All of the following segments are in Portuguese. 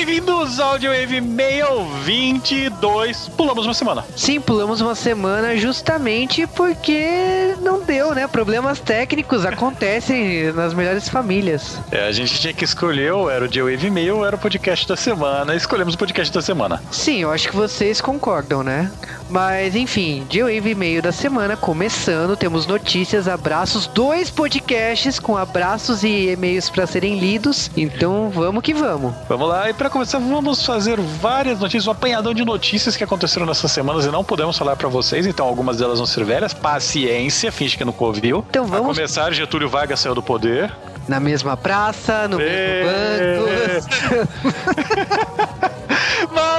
bem-vindos ao Wave Mail 22. Pulamos uma semana. Sim, pulamos uma semana justamente porque não deu, né? Problemas técnicos acontecem nas melhores famílias. É, a gente tinha que escolher ou era o Wave Mail ou era o podcast da semana. Escolhemos o podcast da semana. Sim, eu acho que vocês concordam, né? Mas enfim, Wave Mail da semana começando, temos notícias, abraços, dois podcasts com abraços e e-mails para serem lidos. Então vamos que vamos. Vamos lá, e para começar, vamos fazer várias notícias, um apanhadão de notícias que aconteceram nessas semanas e não podemos falar para vocês, então algumas delas vão ser velhas. Paciência, finge que não ouviu. Então vamos. A começar, Getúlio Vargas saiu do poder. Na mesma praça, no mesmo banco.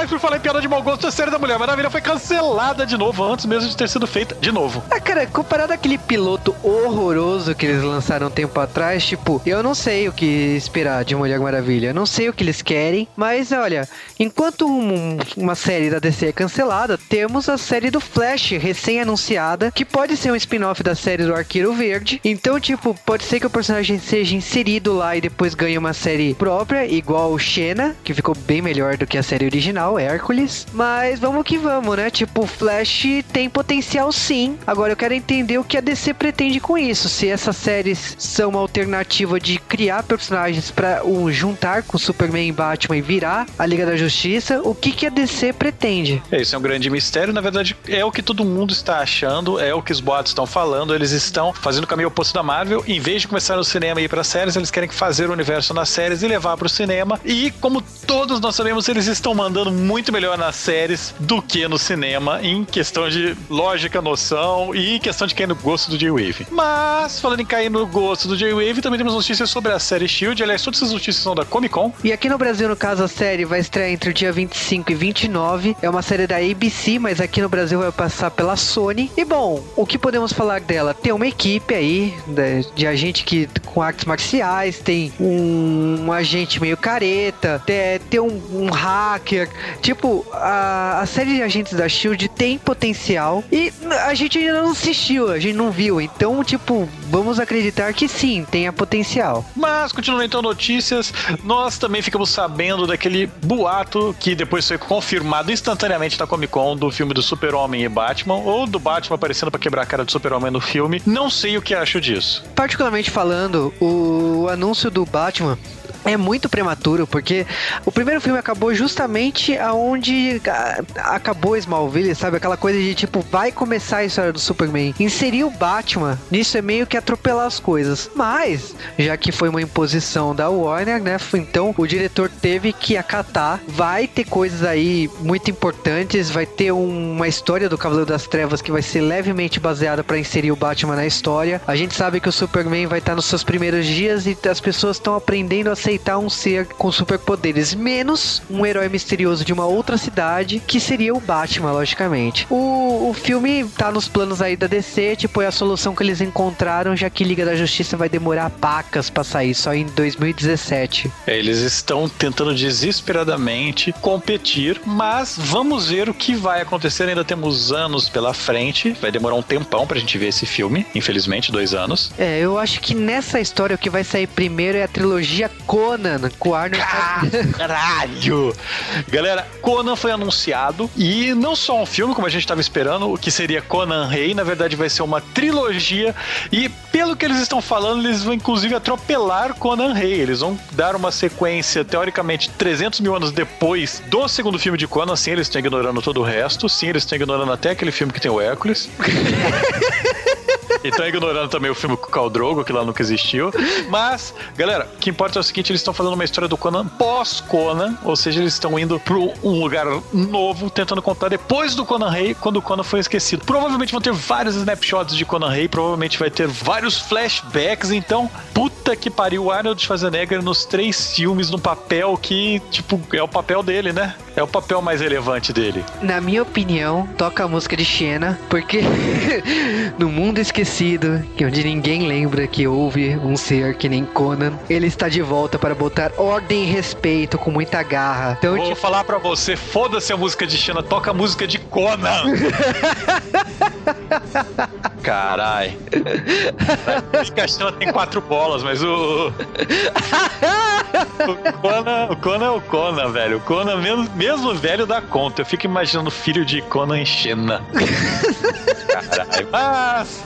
Por falar em piada de mau gosto, a série da Mulher Maravilha foi cancelada de novo, antes mesmo de ter sido feita de novo. Ah, cara, comparado àquele piloto horroroso que eles lançaram um tempo atrás, tipo, eu não sei o que esperar de Mulher Maravilha. Eu não sei o que eles querem, mas olha, enquanto um, uma série da DC é cancelada, temos a série do Flash recém-anunciada, que pode ser um spin-off da série do Arqueiro Verde. Então, tipo, pode ser que o personagem seja inserido lá e depois ganhe uma série própria, igual o Xena, que ficou bem melhor do que a série original, Hércules. Mas vamos que vamos, né? Tipo, Flash tem potencial sim. Agora eu quero entender o que a DC pretende com isso. Se essas séries são uma alternativa de criar personagens para um, juntar com Superman e Batman e virar a Liga da Justiça, o que, que a DC pretende? É, isso é um grande mistério. Na verdade, é o que todo mundo está achando, é o que os boatos estão falando. Eles estão fazendo o caminho oposto da Marvel. Em vez de começar no cinema e ir para séries, eles querem fazer o universo nas séries e levar para o cinema. E como todos nós sabemos, eles estão mandando muito melhor nas séries do que no cinema em questão de lógica, noção e questão de cair no gosto do J-Wave. Mas, falando em cair no gosto do J-Wave, também temos notícias sobre a série Shield. Aliás, todas essas notícias são da Comic Con. E aqui no Brasil, no caso, a série vai estrear entre o dia 25 e 29. É uma série da ABC, mas aqui no Brasil vai passar pela Sony. E bom, o que podemos falar dela? Tem uma equipe aí de, de agente que com artes marciais, tem um, um agente meio careta, tem, tem um, um hacker. Tipo, a, a série de agentes da Shield tem potencial e a gente ainda não assistiu, a gente não viu. Então, tipo, vamos acreditar que sim, tenha potencial. Mas, continuando então notícias, nós também ficamos sabendo daquele boato que depois foi confirmado instantaneamente na Comic Con do filme do Super-Homem e Batman, ou do Batman aparecendo para quebrar a cara do Super-Homem no filme. Não sei o que acho disso. Particularmente falando, o anúncio do Batman é muito prematuro, porque o primeiro filme acabou justamente aonde acabou Smallville, sabe? Aquela coisa de tipo, vai começar a história do Superman. Inserir o Batman nisso é meio que atropelar as coisas. Mas, já que foi uma imposição da Warner, né? Então o diretor teve que acatar. Vai ter coisas aí muito importantes, vai ter uma história do Cavaleiro das Trevas que vai ser levemente baseada para inserir o Batman na história. A gente sabe que o Superman vai estar nos seus primeiros dias e as pessoas estão aprendendo a aceitar um ser com superpoderes, menos um herói misterioso de uma outra cidade, que seria o Batman, logicamente. O, o filme tá nos planos aí da DC, tipo, é a solução que eles encontraram, já que Liga da Justiça vai demorar pacas pra sair, só em 2017. É, eles estão tentando desesperadamente competir, mas vamos ver o que vai acontecer. Ainda temos anos pela frente, vai demorar um tempão pra gente ver esse filme, infelizmente, dois anos. É, eu acho que nessa história o que vai sair primeiro é a trilogia Conan, com Arnold. Caralho! Galera, Conan foi anunciado e não só um filme, como a gente estava esperando, o que seria Conan Rei, na verdade vai ser uma trilogia e pelo que eles estão falando, eles vão inclusive atropelar Conan Rei. Eles vão dar uma sequência, teoricamente, 300 mil anos depois do segundo filme de Conan. Sim, eles estão ignorando todo o resto. Sim, eles estão ignorando até aquele filme que tem o Hércules. E estão ignorando também o filme com o Drogo, que lá nunca existiu. Mas, galera, o que importa é o seguinte, eles estão fazendo uma história do Conan pós-Conan, ou seja, eles estão indo para um lugar novo, tentando contar depois do Conan Rei, quando o Conan foi esquecido. Provavelmente vão ter vários snapshots de Conan Rei, provavelmente vai ter vários flashbacks, então, puta que pariu, o Arnold Schwarzenegger nos três filmes no papel que, tipo, é o papel dele, né? é o papel mais relevante dele? Na minha opinião, toca a música de Xena, porque no mundo esquecido, que onde ninguém lembra que houve um ser que nem Conan, ele está de volta para botar ordem e respeito com muita garra. Então, Vou te... falar para você, foda-se a música de Xena, toca a música de Conan. Carai. A Xena tem quatro bolas, mas o. o Conan, o Conan é o Conan, velho. O Conan, mesmo, mesmo velho, dá conta. Eu fico imaginando o filho de Conan em Xena. Caralho. Mas...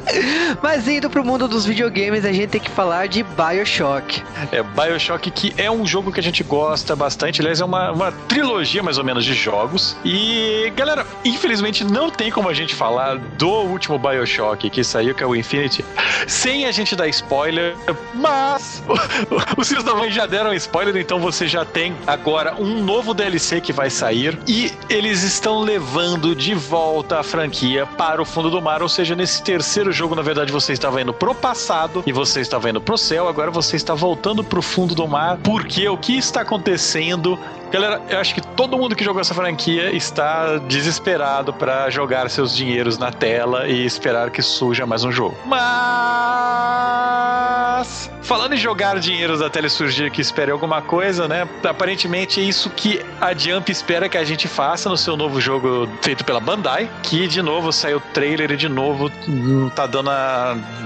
Mas indo pro mundo dos videogames, a gente tem que falar de Bioshock. É, Bioshock que é um jogo que a gente gosta bastante. Aliás, é uma, uma trilogia mais ou menos de jogos. E, galera, infelizmente não tem como a gente falar do último Bioshock que saiu, que é o Infinity, sem a gente dar spoiler. Mas os filhos da mãe já deram spoiler, então você já tem agora um novo DLC que vai sair. E eles estão levando de volta a franquia para o fundo do mar, ou seja, nesse terceiro jogo, na verdade, você estava indo pro passado e você estava indo pro céu, agora você está voltando pro fundo do mar. Porque o que está acontecendo Galera, eu acho que todo mundo que jogou essa franquia está desesperado para jogar seus dinheiros na tela e esperar que suja mais um jogo. Mas falando em jogar dinheiros da tela e surgir que espere alguma coisa, né? Aparentemente é isso que a Jump espera que a gente faça no seu novo jogo feito pela Bandai, que de novo saiu trailer e de novo não tá dando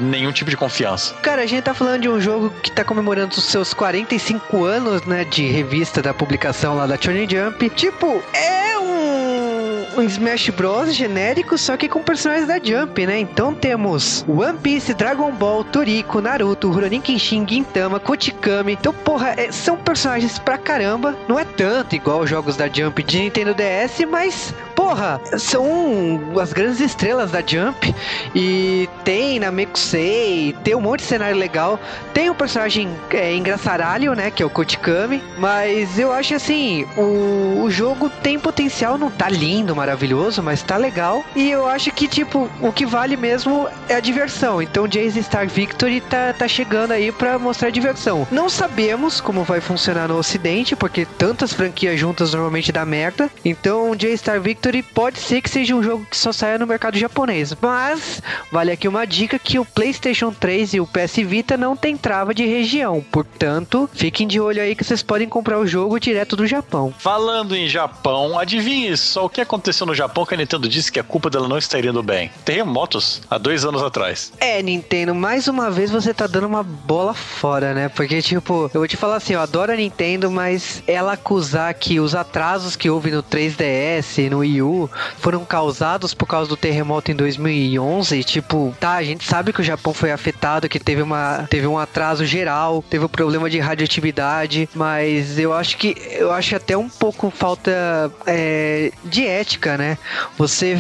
nenhum tipo de confiança. Cara, a gente tá falando de um jogo que tá comemorando os seus 45 anos, né, de revista da publicação lá da Shonen Jump. Tipo, é um, Smash Bros genérico, só que com personagens da Jump, né? Então temos One Piece, Dragon Ball, Toriko, Naruto, Rurouni Kenshin, Gintama, Kotikami. Então, porra, é, são personagens pra caramba. Não é tanto igual os jogos da Jump de Nintendo DS, mas porra, são as grandes estrelas da Jump. E tem na Mekusei, tem um monte de cenário legal. Tem um personagem é, engraçaralho, né? Que é o Kotikami. Mas eu acho assim, o, o jogo tem potencial, não tá lindo, maravilhoso, mas tá legal. E eu acho que, tipo, o que vale mesmo é a diversão. Então Jace Star Victory tá, tá chegando aí pra mostrar diversão. Não sabemos como vai funcionar no ocidente, porque tantas franquias juntas normalmente dá merda. Então J Star Victory Victory pode ser que seja um jogo que só saia no mercado japonês, mas vale aqui uma dica que o PlayStation 3 e o PS Vita não tem trava de região, portanto, fiquem de olho aí que vocês podem comprar o jogo direto do Japão. Falando em Japão, adivinhe só o que aconteceu no Japão que a Nintendo disse que a culpa dela não está indo bem. Terremotos há dois anos atrás. É, Nintendo, mais uma vez você tá dando uma bola fora, né? Porque, tipo, eu vou te falar assim, eu adoro a Nintendo, mas ela acusar que os atrasos que houve no 3DS, no Wii Wii foram causados por causa do terremoto em 2011. Tipo, tá, a gente sabe que o Japão foi afetado, que teve, uma, teve um atraso geral, teve um problema de radioatividade, mas eu acho que eu acho até um pouco falta é, de ética, né? Você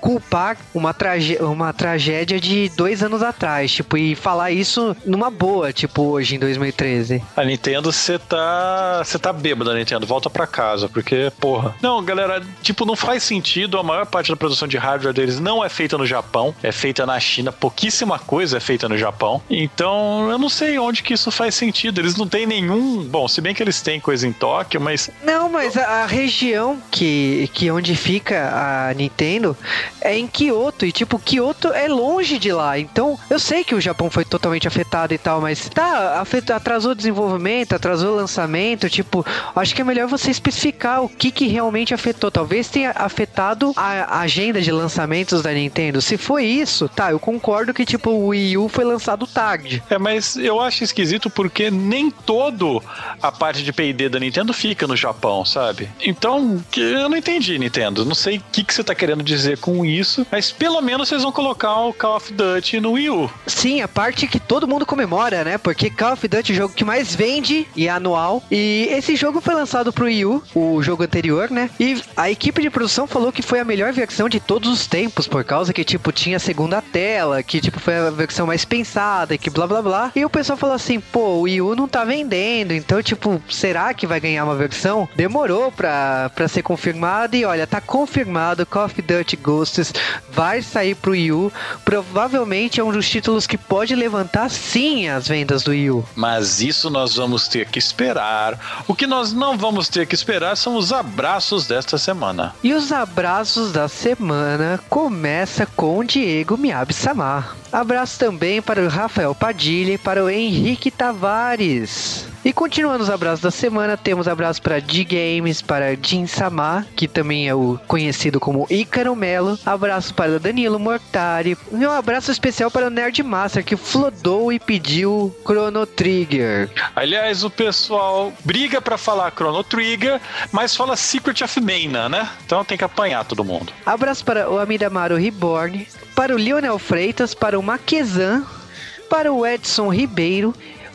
culpar uma, tragé uma tragédia de dois anos atrás, tipo, e falar isso numa boa, tipo, hoje em 2013. A Nintendo, você tá. Você tá bêbado, Nintendo. Volta pra casa, porque, porra. Não, galera, tipo, não faz faz sentido, a maior parte da produção de hardware deles não é feita no Japão, é feita na China, pouquíssima coisa é feita no Japão. Então, eu não sei onde que isso faz sentido. Eles não têm nenhum. Bom, se bem que eles têm coisa em Tóquio, mas. Não, mas a, a região que, que onde fica a Nintendo é em Kyoto. E, tipo, Kyoto é longe de lá. Então, eu sei que o Japão foi totalmente afetado e tal, mas tá, afeta, atrasou o desenvolvimento, atrasou o lançamento. Tipo, acho que é melhor você especificar o que, que realmente afetou. Talvez tenha afetado a agenda de lançamentos da Nintendo. Se foi isso, tá, eu concordo que tipo o Wii U foi lançado tarde. É, mas eu acho esquisito porque nem todo a parte de P&D da Nintendo fica no Japão, sabe? Então, eu não entendi, Nintendo. Não sei o que, que você tá querendo dizer com isso, mas pelo menos vocês vão colocar o Call of Duty no Wii U. Sim, a parte que todo mundo comemora, né? Porque Call of Duty é o jogo que mais vende e é anual. E esse jogo foi lançado pro Wii U, o jogo anterior, né? E a equipe de produção falou que foi a melhor versão de todos os tempos, por causa que, tipo, tinha segunda tela, que, tipo, foi a versão mais pensada, que blá blá blá. E o pessoal falou assim, pô, o Wii U não tá vendendo, então, tipo, será que vai ganhar uma versão? Demorou pra, pra ser confirmado e olha, tá confirmado, Call of Duty Ghosts vai sair pro Wii U. Provavelmente é um dos títulos que pode levantar sim as vendas do Wii U. Mas isso nós vamos ter que esperar. O que nós não vamos ter que esperar são os abraços desta semana. E os abraços da semana começa com Diego Miyabi-Samar. Abraço também para o Rafael Padilha e para o Henrique Tavares. E continuando os abraços da semana, temos abraço para D-Games, para Jin Samar, que também é o conhecido como Ícaro Melo. Abraço para Danilo Mortari. E um abraço especial para o Nerd Master, que flodou e pediu Chrono Trigger. Aliás, o pessoal briga para falar Chrono Trigger, mas fala Secret of Mana, né? Então tem que apanhar todo mundo. Abraço para o Amidamaro Reborn, para o Lionel Freitas, para o Maquezan, para o Edson Ribeiro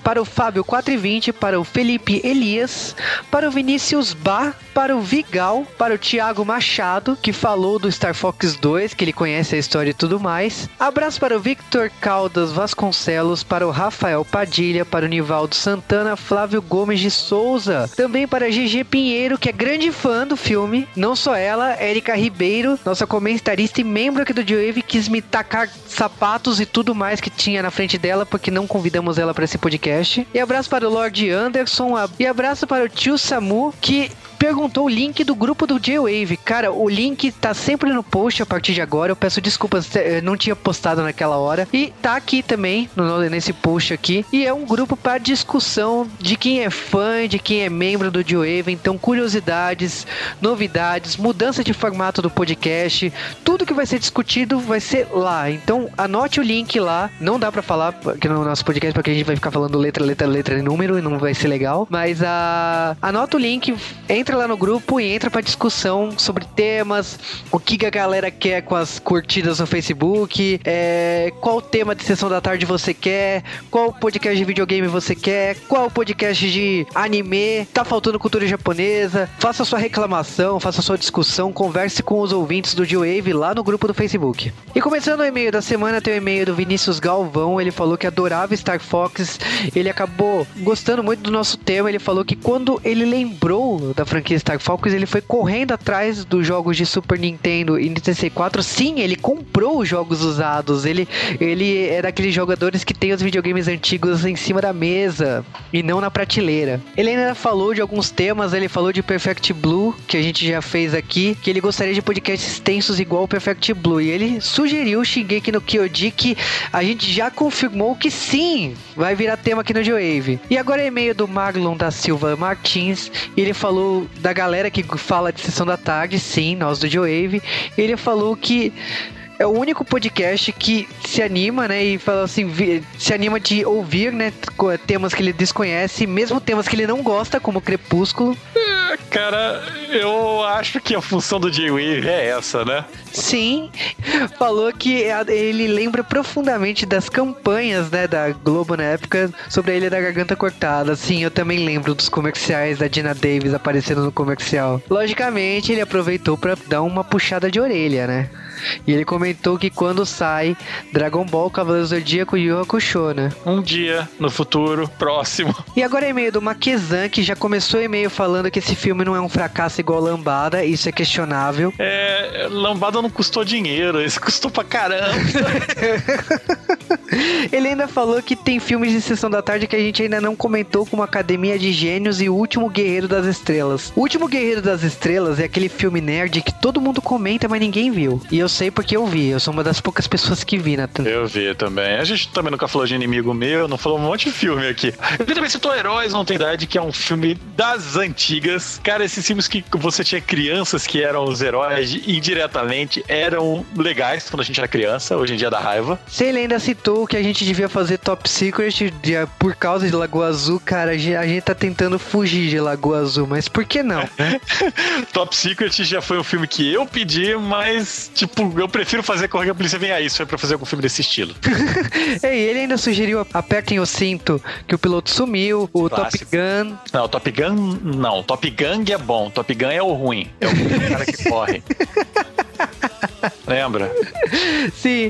para o Fábio 420, para o Felipe Elias, para o Vinícius Bar, para o Vigal, para o Thiago Machado, que falou do Star Fox 2, que ele conhece a história e tudo mais. Abraço para o Victor Caldas Vasconcelos, para o Rafael Padilha, para o Nivaldo Santana, Flávio Gomes de Souza, também para GG Pinheiro, que é grande fã do filme, não só ela, Érica Ribeiro, nossa comentarista e membro aqui do Wave, quis me tacar sapatos e tudo mais que tinha na frente dela, porque não convidamos ela para esse podcast podcast. E abraço para o Lord Anderson. E abraço para o tio Samu, que perguntou o link do grupo do J-Wave. Cara, o link tá sempre no post a partir de agora. Eu peço desculpas, não tinha postado naquela hora. E tá aqui também, no, nesse post aqui. E é um grupo para discussão de quem é fã, de quem é membro do J-Wave. Então, curiosidades, novidades, mudança de formato do podcast. Tudo que vai ser discutido vai ser lá. Então, anote o link lá. Não dá para falar aqui no nosso podcast, porque a gente vai ficar falando letra, letra, letra e número e não vai ser legal. Mas a... Ah, anota o link, entra lá no grupo e entra pra discussão sobre temas, o que, a galera quer com as curtidas no Facebook, é, qual tema de sessão da tarde você quer, qual podcast de videogame você quer, qual podcast de anime, tá faltando cultura japonesa, faça sua reclamação, faça sua discussão, converse com os ouvintes do G-Wave lá no grupo do Facebook. E começando o e-mail da semana, tem o e-mail do Vinícius Galvão, ele falou que adorava Star Fox ele acabou gostando muito do nosso tema. Ele falou que quando ele lembrou da franquia Star Fox, ele foi correndo atrás dos jogos de Super Nintendo e Nintendo 64. Sim, ele comprou os jogos usados. Ele, ele é daqueles jogadores que tem os videogames antigos em cima da mesa e não na prateleira. Ele ainda falou de alguns temas. Ele falou de Perfect Blue, que a gente já fez aqui, que ele gostaria de podcasts extensos igual o Perfect Blue. E ele sugeriu Shingeki no Kyoji, que a gente já confirmou que sim, vai virar tema aqui no G-Wave. E agora é e-mail do Marlon da Silva Martins. Ele falou da galera que fala de sessão da tarde, sim, nós do G-Wave. Ele falou que é o único podcast que se anima, né? E fala assim, se anima de ouvir, né? Temas que ele desconhece, mesmo temas que ele não gosta, como Crepúsculo. É, cara, eu acho que a função do J-Wave é essa, né? Sim, falou que ele lembra profundamente das campanhas, né, da Globo na época sobre a Ilha da Garganta Cortada. Sim, eu também lembro dos comerciais da Dina Davis aparecendo no comercial. Logicamente, ele aproveitou para dar uma puxada de orelha, né? E ele comentou que quando sai Dragon Ball Cavaleiros do Zodíaco e Yu Hakusho, né? Um dia no futuro próximo. E agora é e-mail do Maquezan, que já começou e-mail falando que esse filme não é um fracasso igual Lambada, isso é questionável. É, Lambada não custou dinheiro, esse custou pra caramba. ele ainda falou que tem filmes de sessão da tarde que a gente ainda não comentou, como Academia de Gênios e O Último Guerreiro das Estrelas. O Último Guerreiro das Estrelas é aquele filme nerd que todo mundo comenta, mas ninguém viu. E eu eu sei porque eu vi. Eu sou uma das poucas pessoas que vi, Nathan. Eu vi também. A gente também nunca falou de inimigo meu, não falou um monte de filme aqui. Eu também citou Heróis Não Tem Idade, que é um filme das antigas. Cara, esses filmes que você tinha crianças que eram os heróis indiretamente eram legais quando a gente era criança. Hoje em dia dá raiva. Você ele ainda citou que a gente devia fazer Top Secret de, por causa de Lagoa Azul, cara. A gente tá tentando fugir de Lagoa Azul, mas por que não? Top Secret já foi um filme que eu pedi, mas, tipo, eu prefiro fazer correr a polícia vem aí. Isso foi pra fazer algum filme desse estilo. e ele ainda sugeriu Apertem o Cinto, que o piloto sumiu, o Clássico. Top Gun. Não, Top Gun não. Top Gun é bom. Top Gun é o ruim. É o cara que corre. Lembra? Sim.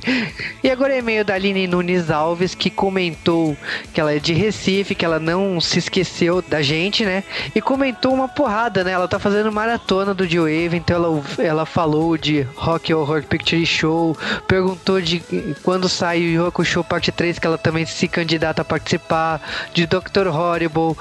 E agora é e-mail da Aline Nunes Alves, que comentou que ela é de Recife, que ela não se esqueceu da gente, né? E comentou uma porrada, né? Ela tá fazendo maratona do G-Wave, então ela, ela falou de Rock Horror Picture Show, perguntou de quando sai o Yoko Show Parte 3, que ela também se candidata a participar, de Dr. Horrible,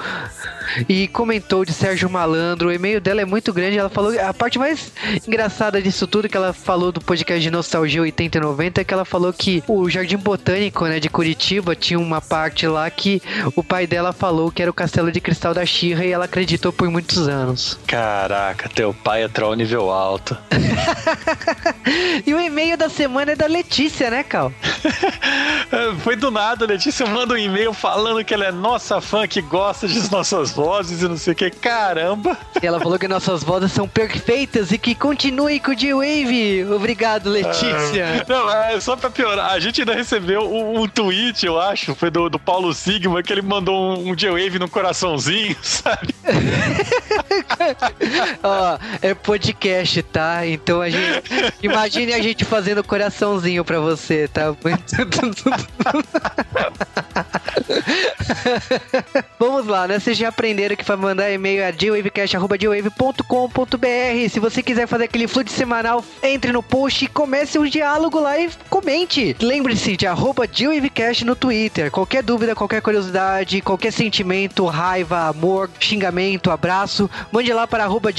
e comentou de Sérgio Malandro. O e-mail dela é muito grande, ela falou a parte mais engraçada disso tudo que ela falou do podcast de Nostalgia 80 e 90 é que ela falou que o Jardim Botânico, né, de Curitiba, tinha uma parte lá que o pai dela falou que era o Castelo de Cristal da Xirra e ela acreditou por muitos anos. Caraca, teu pai é troll nível alto. e o e-mail da semana é da Letícia, né, Cal? Foi do nada, a Letícia manda um e-mail falando que ela é nossa fã que gosta de nossas vozes e não sei o que. Caramba! E ela falou que nossas vozes são perfeitas e que continue com o G-Wave. Obrigado, Letícia. Ah, não, é só pra piorar. A gente ainda recebeu um, um tweet, eu acho, foi do, do Paulo Sigma, que ele mandou um, um G-Wave no coraçãozinho, sabe? Ó, é podcast, tá? Então a gente. Imagine a gente fazendo coraçãozinho pra você, tá? Vamos lá, né? Vocês já aprenderam que para mandar e-mail é dwavecast.com.br. Se você quiser fazer aquele fluxo semanal, entre no post e comece um diálogo lá e comente. Lembre-se de arroba no Twitter. Qualquer dúvida, qualquer curiosidade, qualquer sentimento, raiva, amor, xingamento, abraço, mande lá para arroba.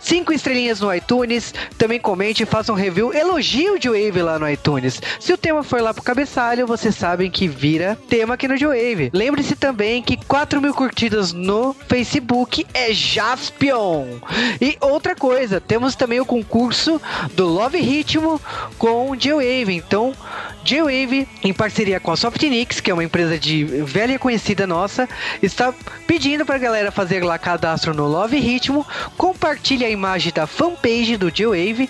Cinco estrelinhas no iTunes. Também comente, faça um review, elogio o Wave lá no iTunes. Se o tema for lá pro cabeçalho, vocês sabem que vira tema aqui no Wave. Lembre-se também que 4 mil curtidas no Facebook é Jaspion. E outra coisa, temos também o concurso do Love Ritmo com J-Wave. Então, J-Wave, em parceria com a Softnix, que é uma empresa de velha conhecida nossa, está pedindo para a galera fazer lá cadastro no Love Ritmo, compartilhe a imagem da fanpage do J-Wave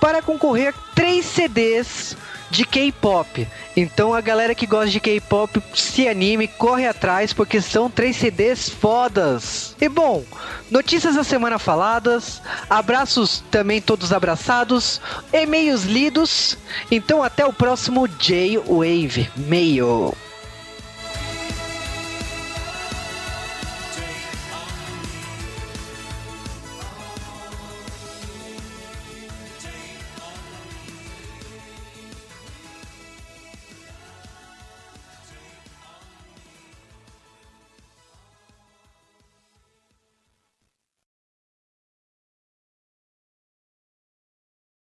para concorrer a 3 CDs de K-pop. Então a galera que gosta de K-pop se anime, corre atrás, porque são três CDs fodas. E bom, notícias da semana faladas, abraços também todos abraçados, e-mails lidos. Então até o próximo J-Wave Mail.